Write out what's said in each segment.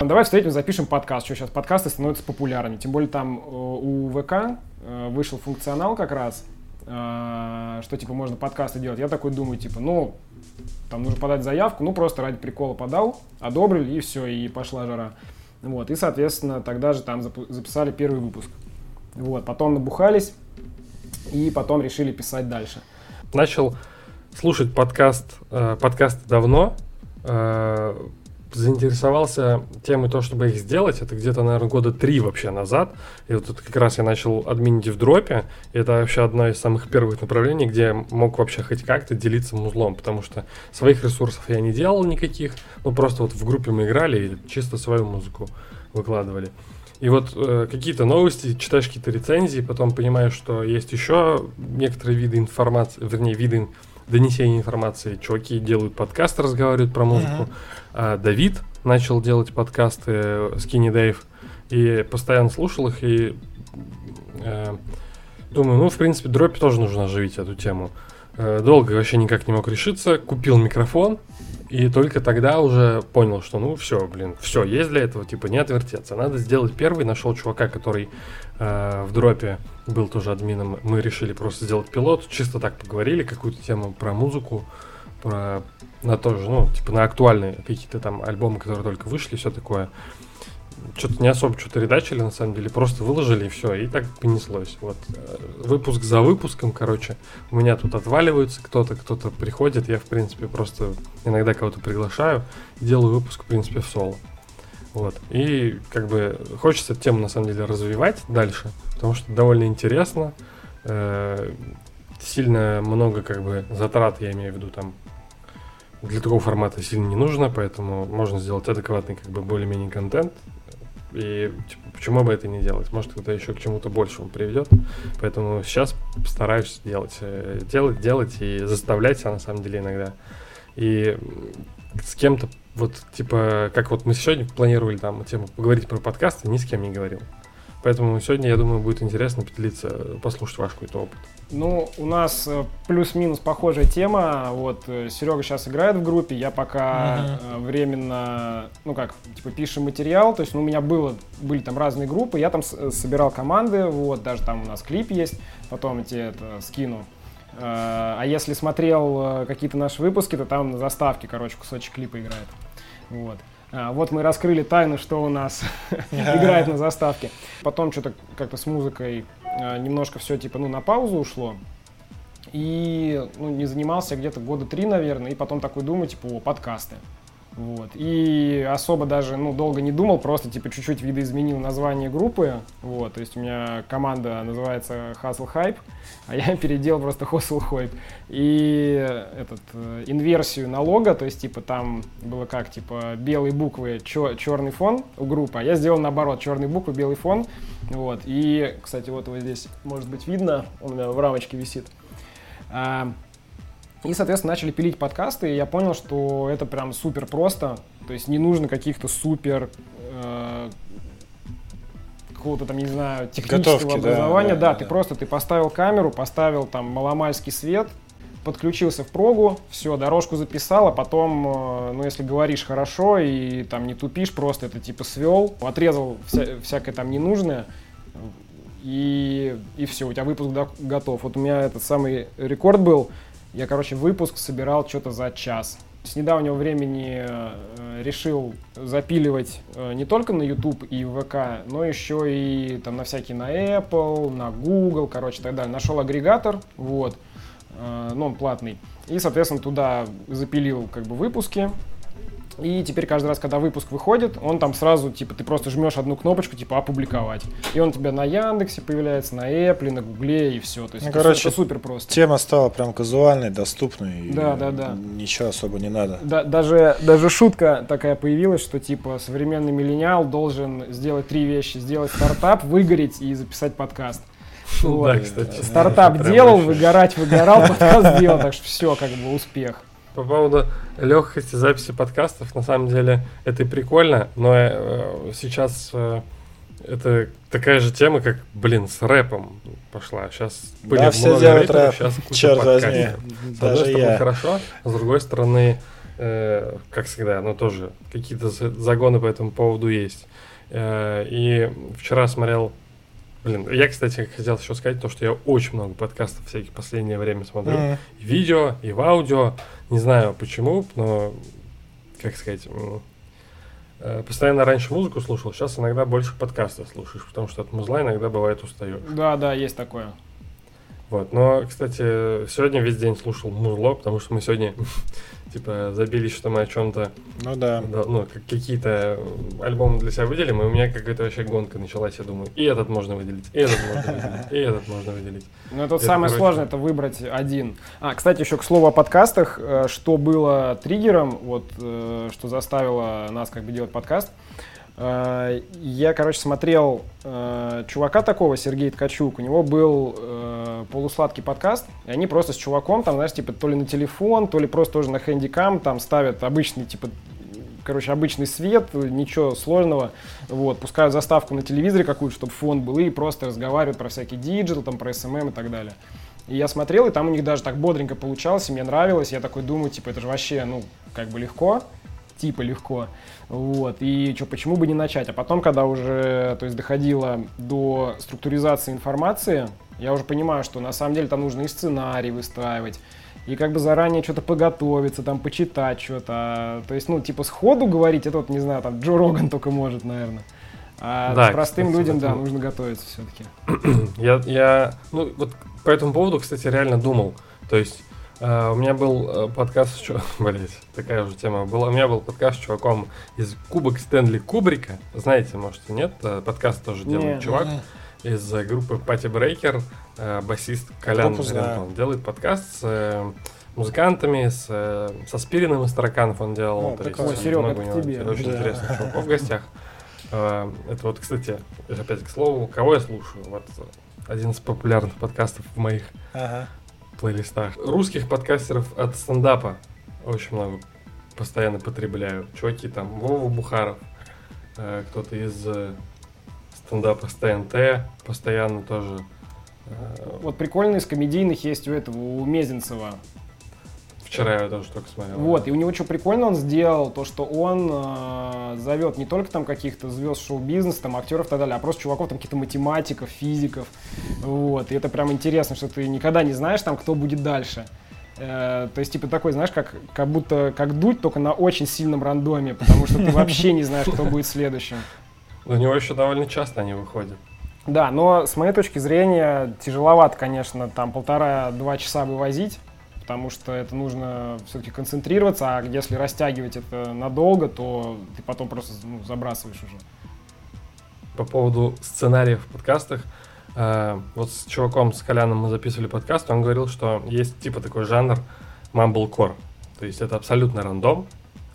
Давай встретим, запишем подкаст. Что сейчас подкасты становятся популярными. Тем более там э, у ВК э, вышел функционал как раз, э, что типа можно подкасты делать. Я такой думаю, типа, ну, там нужно подать заявку, ну просто ради прикола подал, одобрили и все, и пошла жара. Вот, и, соответственно, тогда же там записали первый выпуск. Вот, потом набухались, и потом решили писать дальше. Начал слушать подкаст, подкасты давно, заинтересовался темой то, чтобы их сделать, это где-то, наверное, года три вообще назад. И вот тут как раз я начал админить в дропе. И это вообще одно из самых первых направлений, где я мог вообще хоть как-то делиться музлом, потому что своих ресурсов я не делал никаких. Ну, просто вот в группе мы играли и чисто свою музыку выкладывали. И вот э, какие-то новости, читаешь какие-то рецензии, потом понимаешь, что есть еще некоторые виды информации, вернее, виды донесения информации. Чуваки делают подкаст, разговаривают про музыку. Uh-huh. А Давид начал делать подкасты, Skinny Dave, и постоянно слушал их, и э, думаю, ну, в принципе, дропе тоже нужно оживить эту тему. Э, долго вообще никак не мог решиться, купил микрофон, и только тогда уже понял, что ну все, блин, все, есть для этого, типа не отвертеться. Надо сделать первый. Нашел чувака, который э, в дропе был тоже админом. Мы решили просто сделать пилот. Чисто так поговорили, какую-то тему про музыку, про на тоже, ну, типа на актуальные какие-то там альбомы, которые только вышли, все такое что-то не особо что-то редачили, на самом деле, просто выложили и все, и так понеслось. Вот э, выпуск за выпуском, короче, у меня тут отваливаются кто-то, кто-то приходит, я, в принципе, просто иногда кого-то приглашаю делаю выпуск, в принципе, в соло. Вот. И как бы хочется тему на самом деле развивать дальше, потому что довольно интересно. Э, сильно много как бы затрат, я имею в виду, там для такого формата сильно не нужно, поэтому можно сделать адекватный как бы более-менее контент и типа, почему бы это не делать? Может, это еще к чему-то большему приведет. Поэтому сейчас стараюсь делать, э, делать, делать и заставлять себя на самом деле иногда. И с кем-то, вот типа, как вот мы сегодня планировали там тему поговорить про подкасты, ни с кем не говорил. Поэтому сегодня, я думаю, будет интересно поделиться, послушать ваш какой-то опыт. Ну, у нас э, плюс-минус похожая тема. Вот э, Серега сейчас играет в группе, я пока uh-huh. временно, ну как, типа пишем материал. То есть ну, у меня было, были там разные группы, я там собирал команды, вот, даже там у нас клип есть, потом я тебе это скину. А если смотрел какие-то наши выпуски, то там на заставке, короче, кусочек клипа играет. Вот. А, вот мы раскрыли тайну, что у нас играет на заставке. Потом что-то как-то с музыкой а, немножко все типа ну на паузу ушло. И ну, не занимался где-то года три, наверное, и потом такой думаю, типа, о, подкасты. Вот. И особо даже, ну, долго не думал, просто, типа, чуть-чуть видоизменил название группы. Вот. То есть у меня команда называется Hustle Hype, а я переделал просто Hustle Hype. И этот, э, инверсию налога, то есть, типа, там было как, типа, белые буквы, чер- черный фон у группы, а я сделал наоборот, черные буквы, белый фон. Вот. И, кстати, вот его здесь, может быть, видно, он у меня в рамочке висит. И, соответственно, начали пилить подкасты, и я понял, что это прям супер просто. То есть не нужно каких-то супер э, какого-то там, не знаю, технического Готовки, образования. Да, да, да, ты да. просто ты поставил камеру, поставил там маломальский свет, подключился в прогу, все, дорожку записал, а потом, э, ну, если говоришь хорошо и там не тупишь, просто это типа свел, отрезал вся, всякое там ненужное, и, и все, у тебя выпуск готов. Вот у меня этот самый рекорд был, я, короче, выпуск собирал что-то за час. С недавнего времени э, решил запиливать э, не только на YouTube и ВК, но еще и там на всякие на Apple, на Google, короче, так далее. Нашел агрегатор, вот, э, ну, он платный. И, соответственно, туда запилил как бы выпуски, и теперь каждый раз, когда выпуск выходит, он там сразу, типа, ты просто жмешь одну кнопочку, типа, опубликовать. И он у тебя на Яндексе появляется, на Apple, на Гугле и все. То есть ну, это, короче, это супер просто. Тема стала прям казуальной, доступной. Да, да, да. Ничего особо не надо. Да, даже, даже шутка такая появилась, что, типа, современный миллениал должен сделать три вещи. Сделать стартап, выгореть и записать подкаст. Вот. Да, кстати. Стартап делал, выгорать выгорал, подкаст делал, так что все, как бы, успех. По поводу легкости записи подкастов, на самом деле это и прикольно, но э, сейчас э, это такая же тема, как, блин, с рэпом пошла. Сейчас были да, все делают рэперов, рэп, сейчас черт возьми. С одной стороны, я. хорошо, с другой стороны, э, как всегда, но тоже какие-то загоны по этому поводу есть. Э, и вчера смотрел Блин, я, кстати, хотел еще сказать то, что я очень много подкастов всяких в последнее время смотрю. Mm-hmm. И видео, и в аудио. Не знаю почему, но, как сказать, э, постоянно раньше музыку слушал, сейчас иногда больше подкастов слушаешь, потому что от музла иногда бывает устаю. Да, да, есть такое. Вот, но, кстати, сегодня весь день слушал музло, потому что мы сегодня типа забились, что мы о чем-то, ну да, да ну какие-то альбомы для себя выделим, и у меня какая-то вообще гонка началась, я думаю, и этот можно выделить, и этот можно выделить, и этот можно выделить. Ну это самое сложное, это выбрать один. А, кстати, еще к слову о подкастах, э, что было триггером, вот, э, что заставило нас как бы делать подкаст. Я, короче, смотрел э, чувака такого, Сергей Ткачук, у него был э, полусладкий подкаст, и они просто с чуваком, там, знаешь, типа, то ли на телефон, то ли просто тоже на хэндикам, там, ставят обычный, типа, короче, обычный свет, ничего сложного, вот, пускают заставку на телевизоре какую-то, чтобы фон был, и просто разговаривают про всякий digital, там, про SMM эм эм и так далее. И я смотрел, и там у них даже так бодренько получалось, и мне нравилось, я такой думаю, типа, это же вообще, ну, как бы легко, типа легко. Вот, и что, почему бы не начать? А потом, когда уже, то есть, доходило до структуризации информации, я уже понимаю, что на самом деле там нужно и сценарий выстраивать, и как бы заранее что-то подготовиться, там, почитать что-то. То есть, ну, типа, сходу говорить, это вот, не знаю, там, Джо Роган только может, наверное. А да, простым кстати, людям, да, нужно готовиться все-таки. я, я, ну, вот по этому поводу, кстати, реально думал. То есть, Uh, у меня был uh, подкаст с чуваком, блять, такая уже тема была. У меня был подкаст с чуваком из Кубок Стэнли Кубрика. Знаете, может, нет? Uh, подкаст тоже делает чувак не. из группы Пати Брейкер, басист Колян Он делает подкаст с музыкантами, с, со Спириным из Тараканов он делал. О, то есть, Серега, много у него тебе. очень да. интересных чуваков в гостях. Это вот, кстати, опять к слову, кого я слушаю? Вот один из популярных подкастов в моих ага плейлистах. Русских подкастеров от стендапа очень много постоянно потребляю. Чуваки там, Вова Бухаров, э, кто-то из э, стендапа с ТНТ постоянно тоже. Э, вот прикольно из комедийных есть у этого, у Мезенцева. Вчера я тоже только смотрел. Вот, и у него что прикольно он сделал, то, что он э, зовет не только там каких-то звезд шоу-бизнеса, там актеров и так далее, а просто чуваков, там каких-то математиков, физиков. Вот, и это прям интересно, что ты никогда не знаешь там, кто будет дальше. Э, то есть, типа, такой, знаешь, как, как будто как дуть, только на очень сильном рандоме, потому что ты вообще не знаешь, кто будет следующим. У него еще довольно часто они выходят. Да, но с моей точки зрения тяжеловато, конечно, там полтора-два часа вывозить потому что это нужно все-таки концентрироваться, а если растягивать это надолго, то ты потом просто ну, забрасываешь уже. По поводу сценариев в подкастах, э, вот с чуваком, с Коляном мы записывали подкаст, он говорил, что есть типа такой жанр mumblecore, то есть это абсолютно рандом,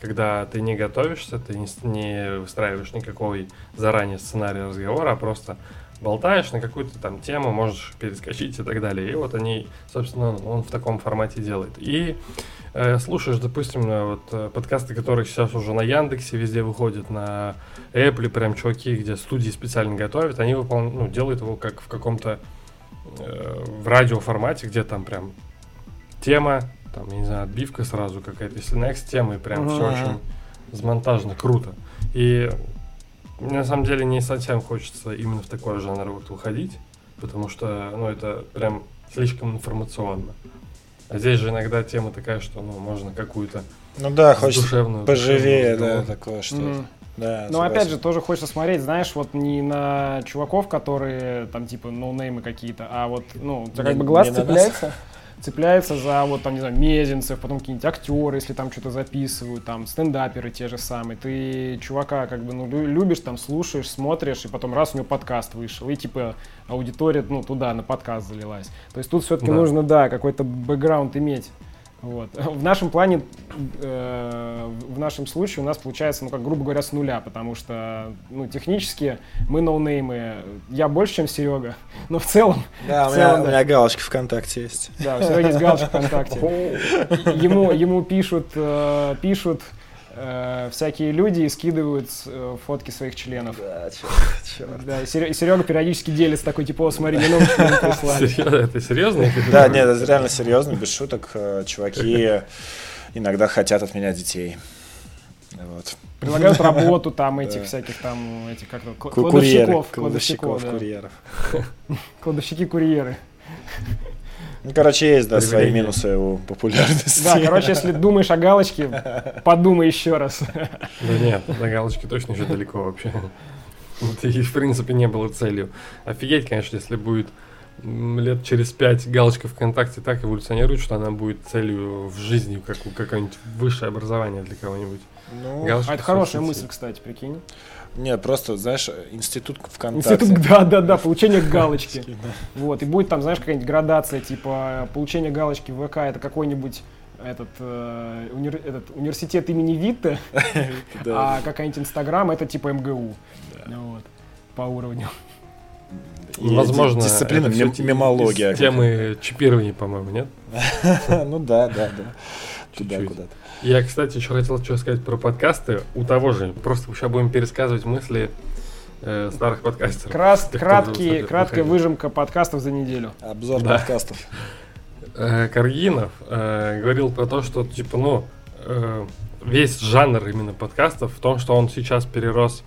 когда ты не готовишься, ты не, не выстраиваешь никакой заранее сценарий разговора, а просто болтаешь на какую-то там тему, можешь перескочить и так далее. И вот они, собственно, он в таком формате делает. И э, слушаешь, допустим, вот э, подкасты, которые сейчас уже на Яндексе везде выходят, на Apple, прям чуваки, где студии специально готовят, они выпол... ну, делают его как в каком-то э, в радиоформате, где там прям тема, там, я не знаю, отбивка сразу какая-то, если next тема, и прям uh-huh. все очень смонтажно, круто. И мне на самом деле не совсем хочется именно в такой жанр вот уходить, потому что, ну, это прям слишком информационно. А здесь же иногда тема такая, что, ну, можно какую-то ну да, хочется поживее, да, такое что mm. Да, Но опять же, тоже хочется смотреть, знаешь, вот не на чуваков, которые там типа ноунеймы какие-то, а вот, ну, как бы глаз цепляется цепляется за, вот там, не знаю, Мезенцев, потом какие-нибудь актеры, если там что-то записывают, там, стендаперы те же самые. Ты чувака как бы, ну, любишь, там, слушаешь, смотришь, и потом раз у него подкаст вышел, и типа аудитория, ну, туда, на подкаст залилась. То есть тут все-таки да. нужно, да, какой-то бэкграунд иметь. Вот. В нашем плане, э, в нашем случае у нас получается, ну, как грубо говоря, с нуля, потому что, ну, технически мы ноунеймы. Я больше, чем Серега, но в целом... Да, в у, меня, да. у меня галочка ВКонтакте есть. Да, у Сереги есть галочка ВКонтакте. Ему, ему пишут, э, пишут э, всякие люди скидывают э, фотки своих членов. Да, черт, черт. Да, и Серега периодически делится такой, типа, о, смотри, мне новый член прислали. Это серьезно? Да, нет, это реально серьезно, без шуток. Э, чуваки иногда хотят от меня детей. Вот. Предлагают работу там этих всяких там, этих как кладовщиков. Кладовщиков, курьеров. Кладовщики-курьеры. Ну, короче, есть, да, свои минусы у популярности. Да, короче, если думаешь о галочке, подумай еще раз. Да нет, до галочки точно еще далеко вообще. Это и, в принципе, не было целью. Офигеть, конечно, если будет лет через пять галочка ВКонтакте так эволюционирует, что она будет целью в жизни, как у какое-нибудь высшее образование для кого-нибудь. Ну, а это хорошая мысль, кстати, прикинь. Нет, просто, знаешь, институт ВКонтакте. Институт, да, да, да, получение галочки. Вот, и будет там, знаешь, какая-нибудь градация, типа, получение галочки в ВК это какой-нибудь этот, э, универ, этот университет имени Витте, а какая-нибудь Инстаграм это типа МГУ. Вот, по уровню. Возможно, дисциплина мемология. Темы чипирования, по-моему, нет? Ну да, да, да. Туда куда-то. Я, кстати, еще хотел что сказать про подкасты. У того же, просто сейчас будем пересказывать мысли э, старых подкастеров. Крас, краткий, краткая выжимка подкастов за неделю. Обзор да. подкастов. Э, Каргинов э, говорил про то, что, типа, ну, э, весь жанр именно подкастов в том, что он сейчас перерос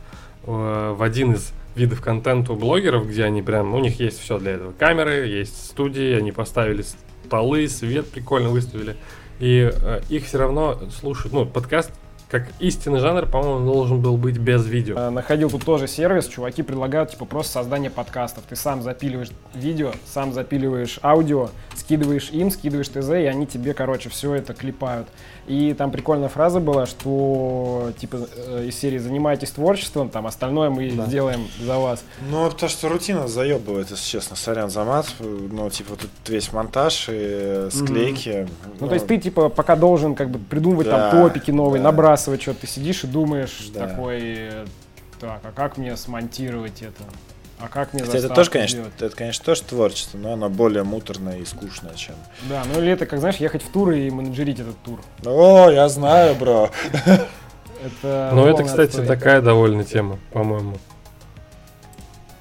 э, в один из видов контента у блогеров, где они прям, у них есть все для этого. Камеры, есть студии, они поставили столы, свет прикольно выставили и э, их все равно слушают. Ну, подкаст как истинный жанр, по-моему, должен был быть без видео. Э, находил тут тоже сервис, чуваки предлагают, типа, просто создание подкастов. Ты сам запиливаешь видео, сам запиливаешь аудио, скидываешь им, скидываешь ТЗ, и они тебе, короче, все это клепают. И там прикольная фраза была, что, типа, э, из серии «Занимайтесь творчеством, там, остальное мы да. сделаем за вас». Ну, потому что рутина заебывает, если честно, сорян за мат. Ну, типа, тут весь монтаж и склейки. Mm-hmm. Ну, ну, то есть ты, типа, пока должен, как бы, придумывать да, там топики новые, да. набрасывать что-то. Ты сидишь и думаешь да. такой, так, а как мне смонтировать это? А как мне Хотя это тоже, конечно, делать? это, конечно, тоже творчество, но оно более муторное и скучное, чем... Да, ну или это, как, знаешь, ехать в тур и менеджерить этот тур. О, я знаю, бро. Это ну, это, кстати, такая довольно тема, по-моему.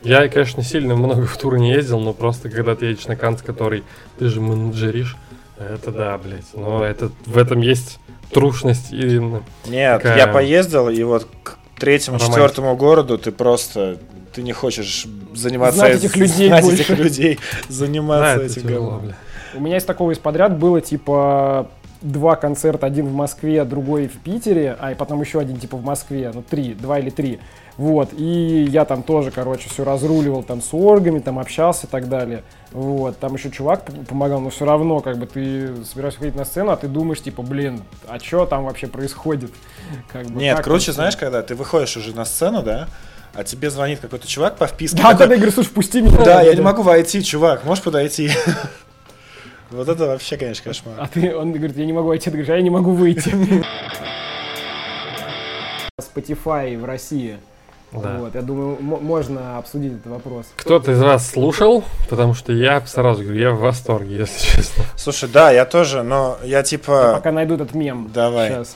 Я, конечно, сильно много в тур не ездил, но просто когда ты едешь на Канц, который ты же менеджеришь, это да, блядь. Но это, в этом есть трушность и... Нет, такая... я поездил, и вот к третьему, четвертому городу ты просто ты не хочешь заниматься знать этих людей знать больше. этих людей, заниматься да, этим говном. У меня из такого из подряд было типа два концерта, один в Москве, другой в Питере, а и потом еще один типа в Москве, ну три, два или три. Вот, и я там тоже, короче, все разруливал там с оргами, там общался и так далее. Вот, там еще чувак помогал, но все равно, как бы ты собираешься выходить на сцену, а ты думаешь, типа, блин, а что там вообще происходит? Как бы, Нет, круче, знаешь, когда ты выходишь уже на сцену, да, а тебе звонит какой-то чувак по вписке. Да, когда я говорю, слушай, впусти меня. Да, я не могу войти, чувак, можешь подойти? Вот это вообще, конечно, кошмар. А ты, он говорит, я не могу войти, ты говоришь, а я не могу выйти. Spotify в России. Да. Вот, я думаю, можно обсудить этот вопрос. Кто-то из вас слушал? Потому что я сразу говорю, я в восторге, если честно. Слушай, да, я тоже, но я типа... Я пока найду этот мем. Давай. Сейчас.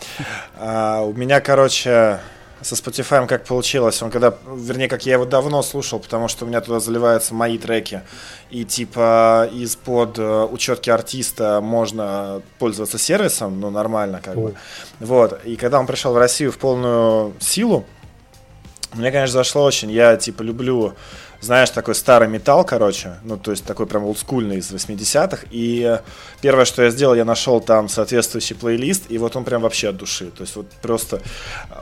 А, у меня, короче, со Spotify как получилось. Он когда, вернее, как я его давно слушал, потому что у меня туда заливаются мои треки. И типа из-под э, учетки артиста можно пользоваться сервисом, ну нормально как Ой. бы. Вот. И когда он пришел в Россию в полную силу, мне, конечно, зашло очень. Я типа люблю знаешь, такой старый металл, короче, ну, то есть такой прям олдскульный из 80-х, и первое, что я сделал, я нашел там соответствующий плейлист, и вот он прям вообще от души, то есть вот просто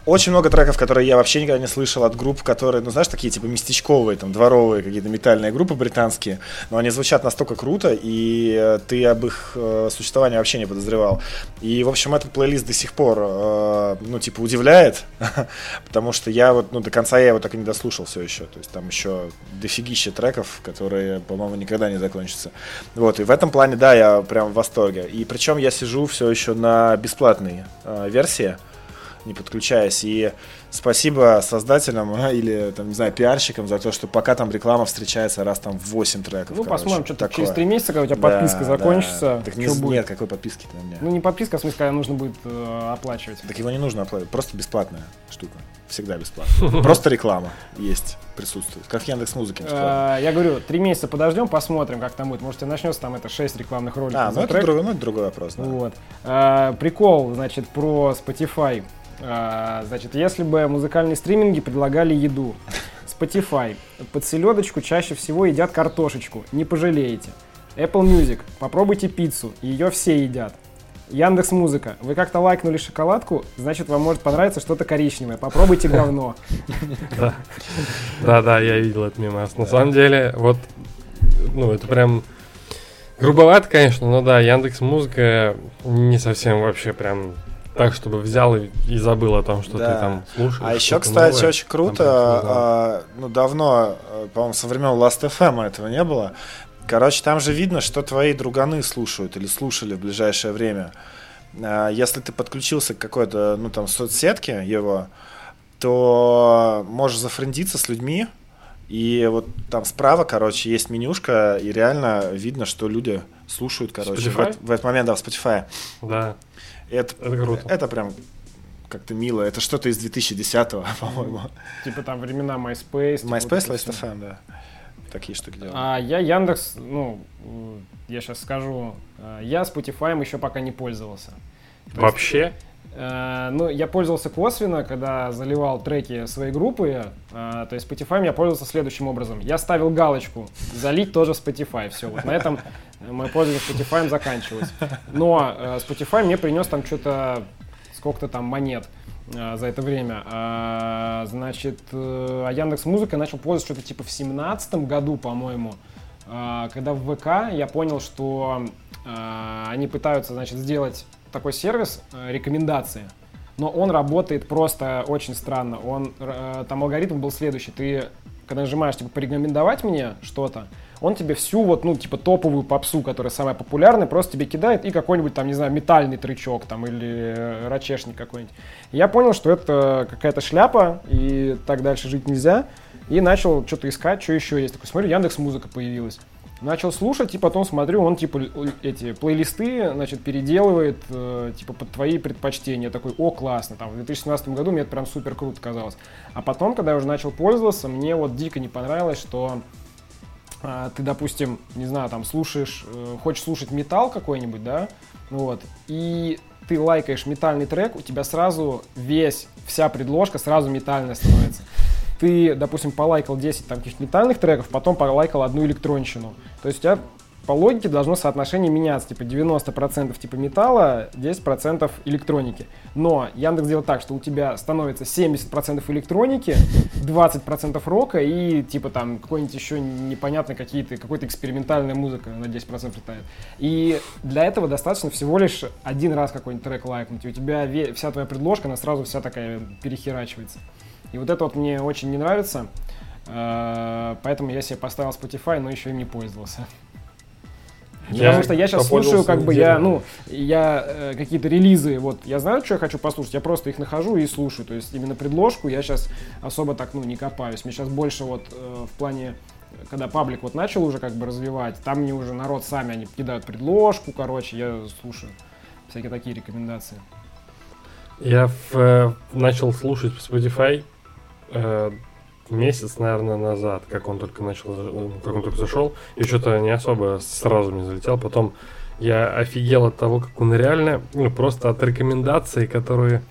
очень много треков, которые я вообще никогда не слышал от групп, которые, ну, знаешь, такие типа местечковые, там, дворовые какие-то метальные группы британские, но они звучат настолько круто, и ты об их э, существовании вообще не подозревал. И, в общем, этот плейлист до сих пор, э, ну, типа, удивляет, потому что я вот, ну, до конца я его так и не дослушал все еще, то есть там еще дофигища треков, которые, по-моему, никогда не закончатся. Вот, и в этом плане, да, я прям в восторге. И причем я сижу все еще на бесплатной э, версии, не подключаясь. И спасибо создателям а, или, там, не знаю, пиарщикам за то, что пока там реклама встречается раз там в 8 треков. Ну, короче, посмотрим, что такое. через 3 месяца, когда у тебя подписка да, закончится. Да. Так не, будет? нет, какой подписки у меня? Ну, не подписка, в смысле, когда нужно будет э, оплачивать. Так его не нужно оплачивать, просто бесплатная штука. Всегда бесплатно. Просто реклама есть. присутствует, как в Яндекс Музыке. А, я говорю, три месяца подождем, посмотрим, как там будет. Может, начнется там это 6 рекламных роликов. А, ну это, друг, ну это другой вопрос. Да. Вот. А, прикол, значит, про Spotify. А, значит, если бы музыкальные стриминги предлагали еду, Spotify под селедочку чаще всего едят картошечку, не пожалеете. Apple Music, попробуйте пиццу, ее все едят. Яндекс Музыка. Вы как-то лайкнули шоколадку, значит, вам может понравиться что-то коричневое. Попробуйте говно. Да, да, я видел этот мемас. На самом деле, вот, ну, это прям грубовато, конечно, но да, Яндекс Музыка не совсем вообще прям так, чтобы взял и, и забыл о том, что да. ты там слушаешь. А еще, кстати, новое, очень круто, а, ну, давно, э, по-моему, со времен Last.fm этого не было, Короче, там же видно, что твои друганы слушают или слушали в ближайшее время. А, если ты подключился к какой-то, ну, там, соцсетке его, то можешь зафрендиться с людьми, и вот там справа, короче, есть менюшка, и реально видно, что люди слушают, короче, в, в этот момент, да, в Spotify. Да. Это, это круто. Это прям как-то мило. Это что-то из 2010-го, по-моему. Типа там времена MySpace. MySpace, Last.fm, да такие штуки делаем? А я Яндекс, ну, я сейчас скажу, э, я Spotify еще пока не пользовался. То Вообще? Есть, ну, я пользовался косвенно, когда заливал треки своей группы. Э, то есть Spotify я пользовался следующим образом. Я ставил галочку «Залить тоже Spotify». Все, вот на этом мое пользование Spotify заканчивалось. Но э, Spotify мне принес там что-то, сколько-то там монет. За это время. А, значит, э, а Яндекс Музыка начал пользоваться что-то типа в семнадцатом году, по-моему, а, когда в ВК я понял, что они пытаются, значит, сделать такой сервис э, рекомендации, но он работает просто очень странно. Он, э, там алгоритм был следующий. Ты, когда нажимаешь, типа, порекомендовать мне что-то, он тебе всю вот, ну, типа, топовую попсу, которая самая популярная, просто тебе кидает и какой-нибудь там, не знаю, метальный трючок там или э, рачешник какой-нибудь. Я понял, что это какая-то шляпа, и так дальше жить нельзя, и начал что-то искать, что еще есть. Такой, смотрю, Яндекс Музыка появилась. Начал слушать, и потом смотрю, он типа эти плейлисты, значит, переделывает, э, типа, под твои предпочтения. Такой, о, классно, там, в 2017 году мне это прям супер круто казалось. А потом, когда я уже начал пользоваться, мне вот дико не понравилось, что а, ты, допустим, не знаю, там слушаешь, э, хочешь слушать металл какой-нибудь, да, вот, и ты лайкаешь метальный трек, у тебя сразу весь, вся предложка сразу метальная становится. Ты, допустим, полайкал 10 там каких-то метальных треков, потом полайкал одну электронщину. То есть у тебя по логике должно соотношение меняться, типа 90% типа металла, 10% электроники. Но Яндекс делает так, что у тебя становится 70% электроники, 20% рока и типа там какой-нибудь еще непонятно какие-то, какой-то экспериментальная музыка на 10% летает. И для этого достаточно всего лишь один раз какой-нибудь трек лайкнуть, и у тебя вся твоя предложка, она сразу вся такая перехерачивается. И вот это вот мне очень не нравится, э, поэтому я себе поставил Spotify, но еще им не пользовался. Я Потому что я сейчас слушаю, как бы я, ну, я э, какие-то релизы, вот, я знаю, что я хочу послушать, я просто их нахожу и слушаю. То есть именно предложку я сейчас особо так, ну, не копаюсь. Мне сейчас больше вот э, в плане когда паблик вот начал уже как бы развивать, там мне уже народ сами, они кидают предложку, короче, я слушаю всякие такие рекомендации. Я в, э, начал слушать Spotify э, месяц, наверное, назад, как он только начал, ну, как он только зашел, и что-то не особо сразу мне залетел. Потом я офигел от того, как он реально, ну, просто от рекомендаций, которые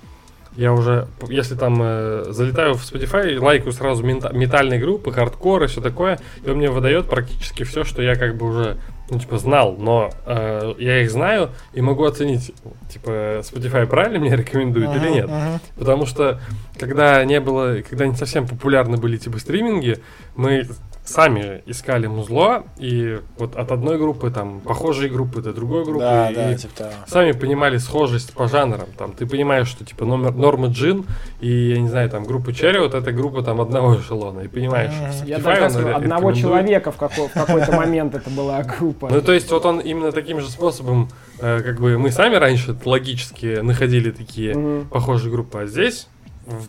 я уже, если там э, залетаю в Spotify, лайкаю сразу мента- метальные группы, хардкор и все такое, и он мне выдает практически все, что я как бы уже ну, типа, знал, но э, я их знаю и могу оценить, типа, Spotify правильно мне рекомендует uh-huh, или нет. Uh-huh. Потому что, когда не было, когда не совсем популярны были, типа, стриминги, мы сами искали музло, и вот от одной группы, там, похожие группы до другой группы, да, и да, типа того. сами понимали схожесть по жанрам. Там, ты понимаешь, что, типа, номер, Норма Джин и, я не знаю, там, группа Черри, вот это группа, там, одного эшелона, и понимаешь, mm-hmm. Я даже скажу, одного человека в, какой, в какой-то момент это была группа. Ну, то есть, вот он именно таким же способом, э, как бы, мы сами раньше логически находили такие похожие группы, а здесь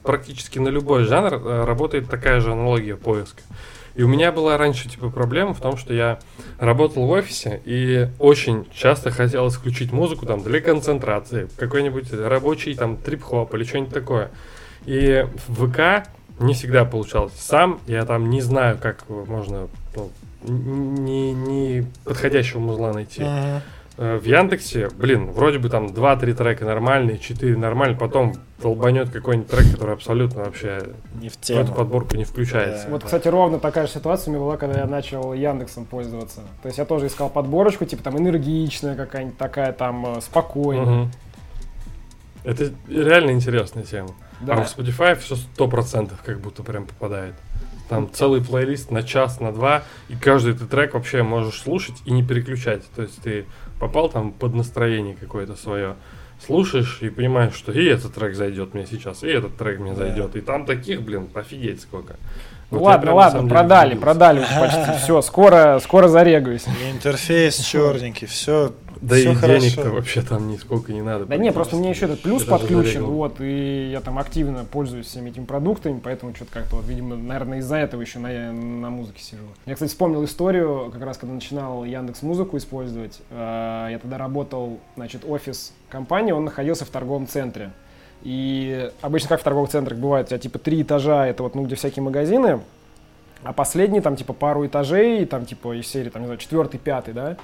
практически на любой жанр э, работает такая же аналогия поиска. И у меня была раньше типа проблема в том, что я работал в офисе и очень часто хотел исключить музыку там для концентрации, какой-нибудь рабочий там трип-хоп или что-нибудь такое. И в ВК Не всегда получалось. Сам я там не знаю, как можно ну, не, не подходящего музла найти. Мгм. Э, В Яндексе, блин, вроде бы там 2-3 трека нормальные, 4 нормальные, потом долбанет какой-нибудь трек, который абсолютно вообще Не в в тему. эту подборку не включается. Да. Вот, кстати, ровно такая же ситуация у меня была, когда я начал Яндексом пользоваться. То есть я тоже искал подборочку, типа там энергичная какая-нибудь такая, там э, спокойная. Мгм. Это реально интересная тема. Да. А в Spotify все сто процентов как будто прям попадает. Там целый плейлист на час, на два, и каждый ты трек вообще можешь слушать и не переключать. То есть ты попал там под настроение какое-то свое, слушаешь и понимаешь, что и этот трек зайдет мне сейчас, и этот трек мне зайдет. И там таких, блин, офигеть сколько. Ну Вот я ладно, ладно, продали, продали почти. Все, скоро, скоро зарегаюсь. Интерфейс черненький, все, Да все и денег-то вообще там нисколько не надо. Да не, просто мне еще этот плюс Я подключен, вот, и я там активно пользуюсь всеми этими продуктами, поэтому что-то как-то вот, видимо, наверное, из-за этого еще на, на музыке сижу. Я, кстати, вспомнил историю, как раз когда начинал Яндекс Музыку использовать, э, я тогда работал, значит, офис компании, он находился в торговом центре. И обычно как в торговых центрах бывает, у тебя типа три этажа, это вот, ну, где всякие магазины, а последний там типа пару этажей, там типа из серии, там, не знаю, четвертый, пятый, да,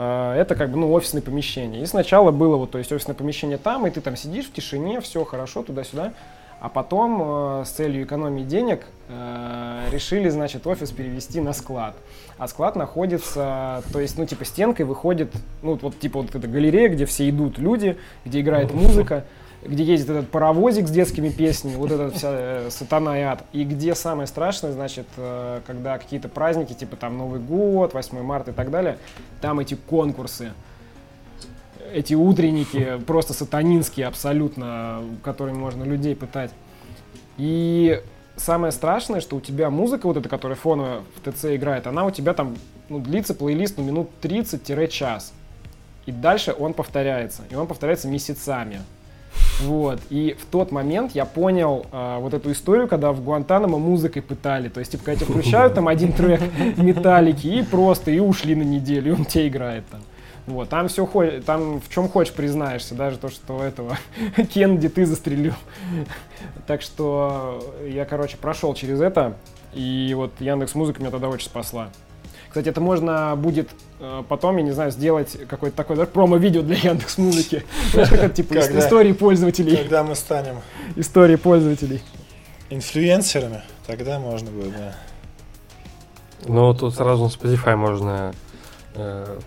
это как бы, ну, офисное помещение. И сначала было вот, то есть офисное помещение там, и ты там сидишь в тишине, все хорошо, туда-сюда. А потом э, с целью экономии денег э, решили, значит, офис перевести на склад. А склад находится, то есть, ну, типа, стенкой выходит, ну, вот, типа, вот эта галерея, где все идут люди, где играет музыка, где ездит этот паровозик с детскими песнями, вот эта вся э, сатана и ад. И где самое страшное, значит, э, когда какие-то праздники, типа там Новый год, 8 марта и так далее, там эти конкурсы, эти утренники просто сатанинские абсолютно, которыми можно людей пытать. И самое страшное, что у тебя музыка, вот эта, которая фоновая в ТЦ играет, она у тебя там ну, длится плейлист ну, минут 30-час. И дальше он повторяется. И он повторяется месяцами. Вот. И в тот момент я понял а, вот эту историю, когда в Гуантанамо музыкой пытали. То есть, типа, когда тебе включают там один трек металлики и просто, и ушли на неделю, и он тебе играет там. Вот, там все, там в чем хочешь признаешься, даже то, что этого Кеннеди ты застрелил. Так что я, короче, прошел через это, и вот Яндекс Музыка меня тогда очень спасла. Кстати, это можно будет э, потом, я не знаю, сделать какое-то такое даже промо-видео для Яндекс Музыки. Знаешь, как это типа Когда? истории пользователей. Когда мы станем Истории пользователей. инфлюенсерами, тогда можно будет, да. Ну, тут сразу на Spotify можно э,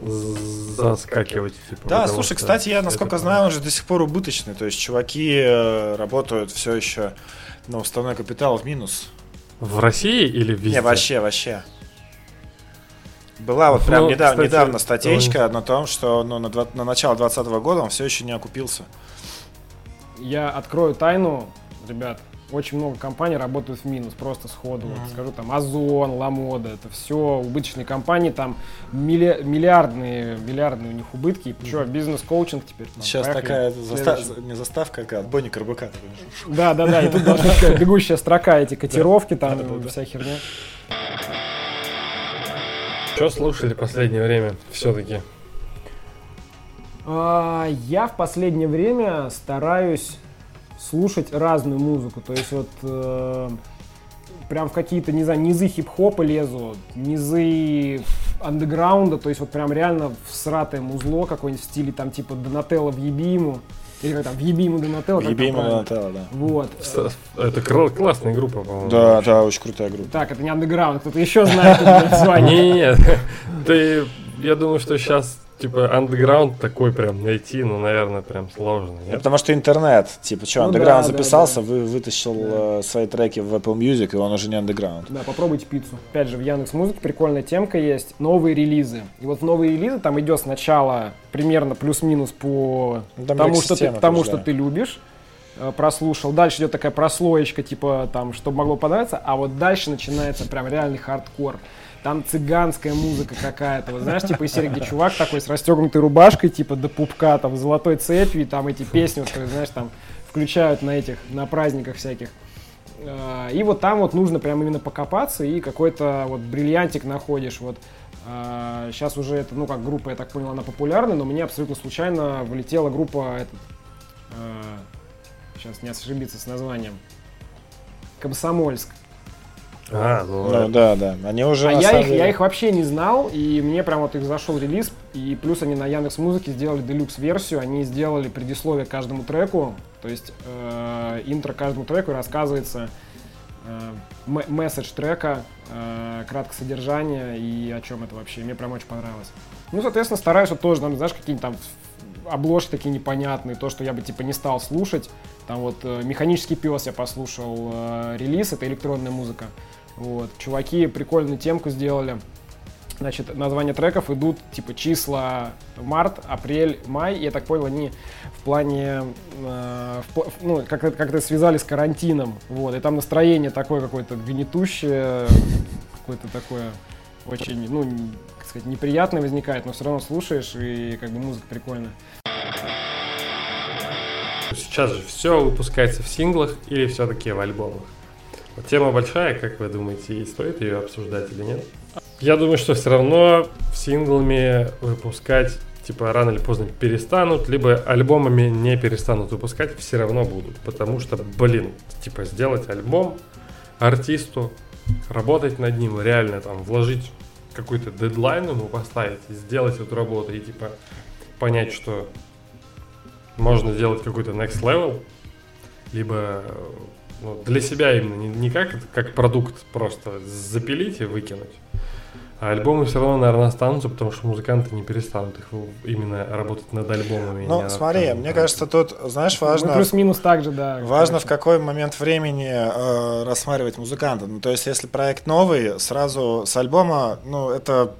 заскакивать. Типа, Да, слушай, что кстати, я, насколько знаю, он же до сих пор убыточный. То есть чуваки э, работают все еще, ну, уставной капитал в минус. В России или везде? Не, вообще, вообще. Была вот прям Ну, недав- кстати, недавно статейка на том, что ну, на, два- на начало 2020 года он все еще не окупился. Я открою тайну, ребят. Очень много компаний работают в минус, просто сходу. Вот Мгм. скажу, там, Озон, Ламода, это все убыточные компании, там милли- миллиардные, миллиардные у них убытки. И что, бизнес-коучинг теперь? там, Сейчас поехали. такая заста- Следующий. не заставка, а отбойник РБК. Да, да, да, и тут должна бегущая строка, эти котировки, там, вся херня. Что слушали в последнее время все-таки? А, Я в последнее время стараюсь слушать разную музыку. То есть вот э, прям в какие-то, не знаю, низы хип-хопа лезу, низы андеграунда, то есть вот прям реально сратое музло какое-нибудь в стиле там типа Донателло в ебиму. Или как там, в ебиму Донателло. правильно? Донателло, да. Вот. Это классная группа, по-моему. Да, да, очень крутая группа. Так, это не андеграунд, кто-то еще знает это название. Не-не-не, ты, я думаю, что сейчас, типа, андеграунд такой прям найти, ну, наверное, прям сложно. Ну, нет? Потому что интернет, типа, что, Ну андеграунд да, да, записался, да. вы, вытащил Да. э, свои треки в Apple Music, и он уже не андеграунд. Да, попробуйте пиццу. Опять же, в Яндекс Музыке прикольная темка есть. Новые релизы. И вот в новые релизы там идет сначала примерно плюс-минус по Ну, там тому, что ты, тому, что ты любишь. э, Прослушал. Дальше идет такая прослоечка, типа там, чтобы могло понравиться. А вот дальше начинается прям реальный хардкор. Там цыганская музыка какая-то, вот знаешь, типа из серии, чувак такой с расстегнутой рубашкой, типа до пупка, там, золотой цепью, и там эти песни, вот, знаешь, там включают на этих, на праздниках всяких. Э, И вот там вот нужно прям именно покопаться и какой-то вот бриллиантик находишь. Вот сейчас уже это, ну как группа, я так понял, она популярна, но мне абсолютно случайно влетела группа этот, сейчас не ошибиться с названием. Комсомольск. А, ну, ну да, да. Они уже. А я их, деле... я их вообще не знал, и мне прям вот их зашел релиз, и плюс они на Яндекс Музыке сделали делюкс версию, они сделали предисловие каждому треку, то есть э, интро каждому треку рассказывается э, месседж трека, э, краткое содержание и о чем это вообще. Мне прям очень понравилось. Ну, соответственно, стараюсь вот тоже, там, знаешь, какие-нибудь там обложки такие непонятные, то, что я бы типа не стал слушать. Там вот э, «Механический пес» я послушал, э, релиз, это электронная музыка. Вот. Чуваки прикольную темку сделали. Значит, названия треков идут типа числа март, апрель, май. Я так понял, они в плане, э, в, ну, как-то, как-то связали с карантином. Вот. И там настроение такое какое-то гнетущее, какое-то такое очень, ну, сказать, неприятное возникает, но все равно слушаешь, и как бы музыка прикольная. Сейчас же все выпускается в синглах или все-таки в альбомах? Тема большая, как вы думаете, и стоит ее обсуждать или нет? Я думаю, что все равно синглами выпускать типа рано или поздно перестанут, либо альбомами не перестанут выпускать, все равно будут. Потому что, блин, типа сделать альбом артисту, работать над ним, реально там вложить какой-то дедлайн ему поставить, сделать эту работу и типа понять, что можно сделать какой-то next level, либо ну, для себя именно, не, не как, как продукт просто запилить и выкинуть. А альбомы все равно, наверное, останутся, потому что музыканты не перестанут их именно работать над альбомами. Ну, смотри, мне кажется, тут, знаешь, ну, важно... Ну, плюс-минус так же, да. Важно конечно. в какой момент времени э, рассматривать музыканта. Ну, то есть, если проект новый, сразу с альбома, ну, это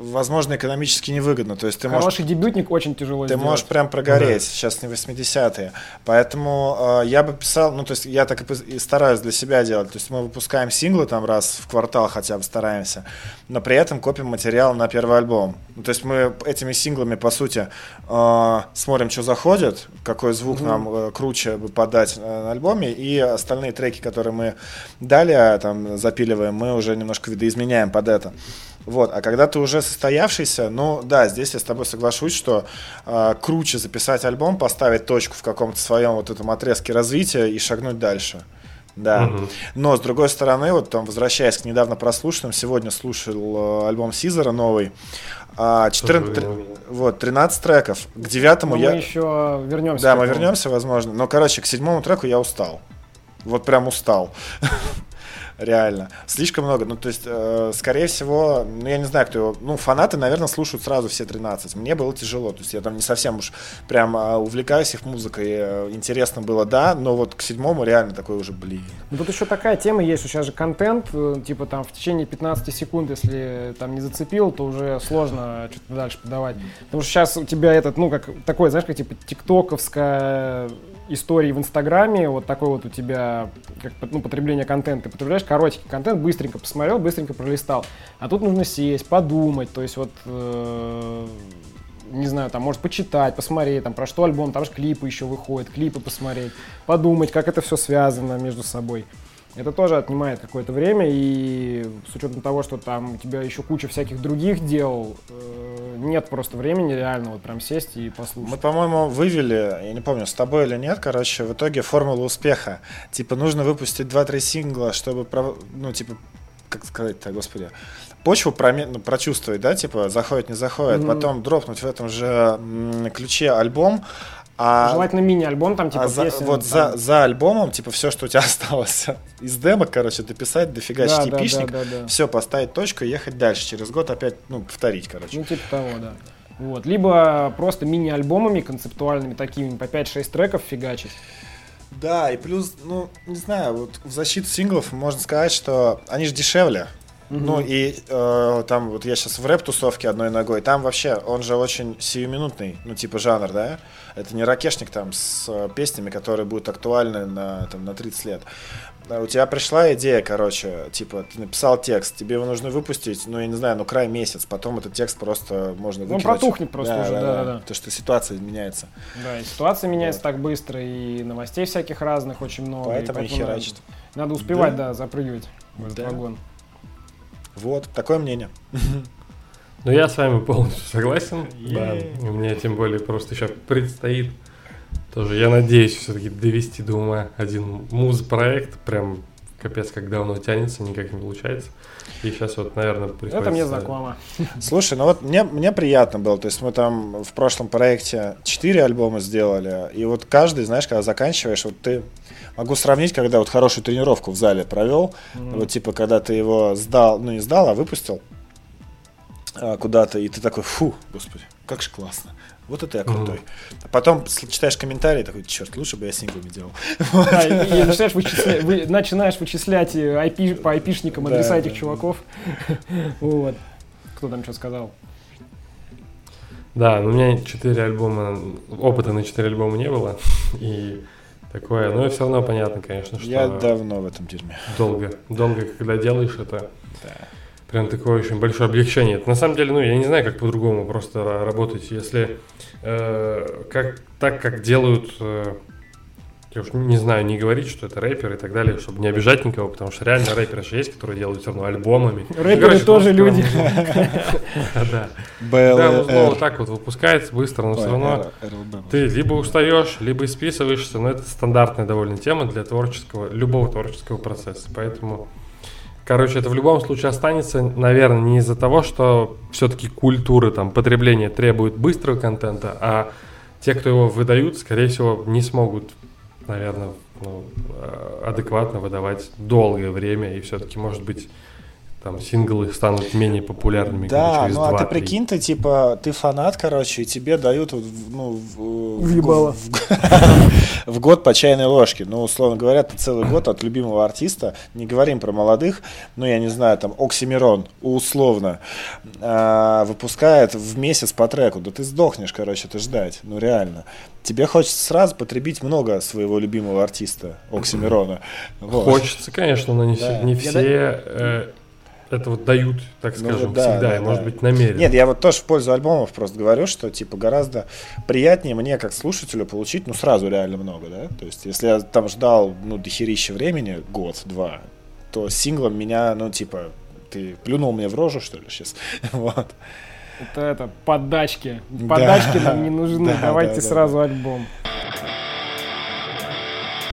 возможно, экономически невыгодно. То есть ты Хороший можешь, дебютник очень тяжело Ты сделать. можешь прям прогореть. Да. Сейчас не 80-е. Поэтому э, я бы писал, ну, то есть я так и, и стараюсь для себя делать. То есть мы выпускаем синглы там раз в квартал хотя бы стараемся, но при этом копим материал на первый альбом. Ну, то есть мы этими синглами, по сути, э, смотрим, что заходит, какой звук mm-hmm. нам э, круче бы подать на альбоме, и остальные треки, которые мы далее там запиливаем, мы уже немножко видоизменяем под это. Вот, а когда ты уже состоявшийся, ну да, здесь я с тобой соглашусь, что э, круче записать альбом, поставить точку в каком-то своем вот этом отрезке развития и шагнуть дальше. Да. Угу. Но с другой стороны, вот там возвращаясь к недавно прослушанным, сегодня слушал э, альбом Сизера новый. А, 14, 3, вот, 13 треков. К девятому Но я... Мы еще вернемся. Да, мы вернемся, возможно. Но, короче, к седьмому треку я устал. Вот прям устал. реально. Слишком много. Ну, то есть, э, скорее всего, ну, я не знаю, кто его... Ну, фанаты, наверное, слушают сразу все 13. Мне было тяжело. То есть, я там не совсем уж прям э, увлекаюсь их музыкой. Э, интересно было, да, но вот к седьмому реально такой уже, блин. Ну, тут еще такая тема есть, что сейчас же контент, э, типа там в течение 15 секунд, если там не зацепил, то уже сложно что-то дальше подавать. Потому что сейчас у тебя этот, ну, как такой, знаешь, как типа тиктоковская истории в Инстаграме, вот такой вот у тебя как, ну, потребление контента. Ты потребляешь короткий контент, быстренько посмотрел, быстренько пролистал. А тут нужно сесть, подумать, то есть вот, э, не знаю, там, может, почитать, посмотреть, там, про что альбом, там же клипы еще выходят, клипы посмотреть, подумать, как это все связано между собой. Это тоже отнимает какое-то время, и с учетом того, что там у тебя еще куча всяких других дел, э, нет просто времени реально вот прям сесть и послушать. Мы, по-моему, вывели, я не помню, с тобой или нет, короче, в итоге формулу успеха. Типа, нужно выпустить 2-3 сингла, чтобы, ну, типа, как сказать-то, господи, почву промен... ну, прочувствовать, да, типа, заходит, не заходит, mm-hmm. потом дропнуть в этом же ключе альбом, а, Желательно мини-альбом, там, типа, а за, песен, Вот там... За, за альбомом, типа, все, что у тебя осталось из демок, короче, дописать, дофигачить да, эпишник, да, да, да, да. все, поставить точку и ехать дальше. Через год опять, ну, повторить, короче. Ну, типа того, да. Вот. Либо просто мини-альбомами концептуальными такими, по 5-6 треков фигачить. Да, и плюс, ну, не знаю, вот в защиту синглов можно сказать, что они же дешевле. Mm-hmm. Ну и э, там вот я сейчас в рэп-тусовке одной ногой, там вообще он же очень сиюминутный, ну типа жанр, да? Это не ракешник там с э, песнями, которые будут актуальны на, там, на 30 лет. У тебя пришла идея, короче, типа, ты написал текст, тебе его нужно выпустить, ну, я не знаю, ну, край месяц, потом этот текст просто можно выкинуть. Он протухнет просто да, уже, да, да, да. да. Потому что ситуация меняется. Да, и ситуация меняется вот. так быстро, и новостей всяких разных очень много. Поэтому и, поэтому херачит. Надо, надо успевать, да, да запрыгивать в этот да. вагон. Вот, такое мнение. Ну, я с вами полностью согласен. Да, у меня тем более просто еще предстоит тоже, я надеюсь, все-таки довести до ума один муз-проект, прям капец, как давно тянется, никак не получается. И сейчас вот, наверное, приходится... Это мне знакомо. Слушай, ну вот мне, мне приятно было, то есть мы там в прошлом проекте 4 альбома сделали, и вот каждый, знаешь, когда заканчиваешь, вот ты могу сравнить, когда вот хорошую тренировку в зале провел, mm-hmm. вот типа когда ты его сдал, ну не сдал, а выпустил а, куда-то, и ты такой, фу, господи, как же классно. Вот это я крутой. Mm-hmm. А потом читаешь комментарии, такой, черт, лучше бы я синглами делал. И, начинаешь, вычислять, вы, начинаешь вычислять IP, по айпишникам адреса да, этих да, чуваков. вот. Кто там что сказал? Да, у меня четыре альбома, опыта на четыре альбома не было. И такое, но все равно понятно, конечно, что... Я давно в этом дерьме. Долго, долго, когда делаешь это, да. прям такое очень большое облегчение. Это, на самом деле, ну, я не знаю, как по-другому просто работать, если э, как, так, как делают э, я уж не знаю, не говорить, что это рэпер и так далее, чтобы не обижать никого, потому что реально рэперы же есть, которые делают все равно альбомами. Рэперы тоже люди. Да. Да, ну так вот выпускается быстро, но все равно ты либо устаешь, либо списываешься, но это стандартная довольно тема для творческого, любого творческого процесса. Поэтому, короче, это в любом случае останется, наверное, не из-за того, что все-таки культура там потребления требует быстрого контента, а те, кто его выдают, скорее всего, не смогут наверное, ну, э, адекватно выдавать долгое время, и все-таки, может быть, там синглы станут менее популярными. Да, через ну а ты прикинь, ты типа, ты фанат, короче, и тебе дают ну, в, в, в, в год по чайной ложке. Ну, условно говоря, ты целый год от любимого артиста, не говорим про молодых, ну, я не знаю, там, Оксимирон, условно, а, выпускает в месяц по треку. Да ты сдохнешь, короче, это ждать, ну, реально. Тебе хочется сразу потребить много своего любимого артиста, Оксимирона. Вот. Хочется, конечно, но не, да. все, не все э, это вот дают, так ну скажем, ну, да, всегда, да, и, может быть, намеренно. Нет, я вот тоже в пользу альбомов просто говорю, что, типа, гораздо приятнее мне, как слушателю, получить, ну, сразу реально много, да? То есть, если я там ждал, ну, дохерища времени, год-два, то синглом меня, ну, типа, ты плюнул мне в рожу, что ли, сейчас? вот. Это, это, подачки. Подачки да, нам не нужны, да, давайте да, сразу да. альбом.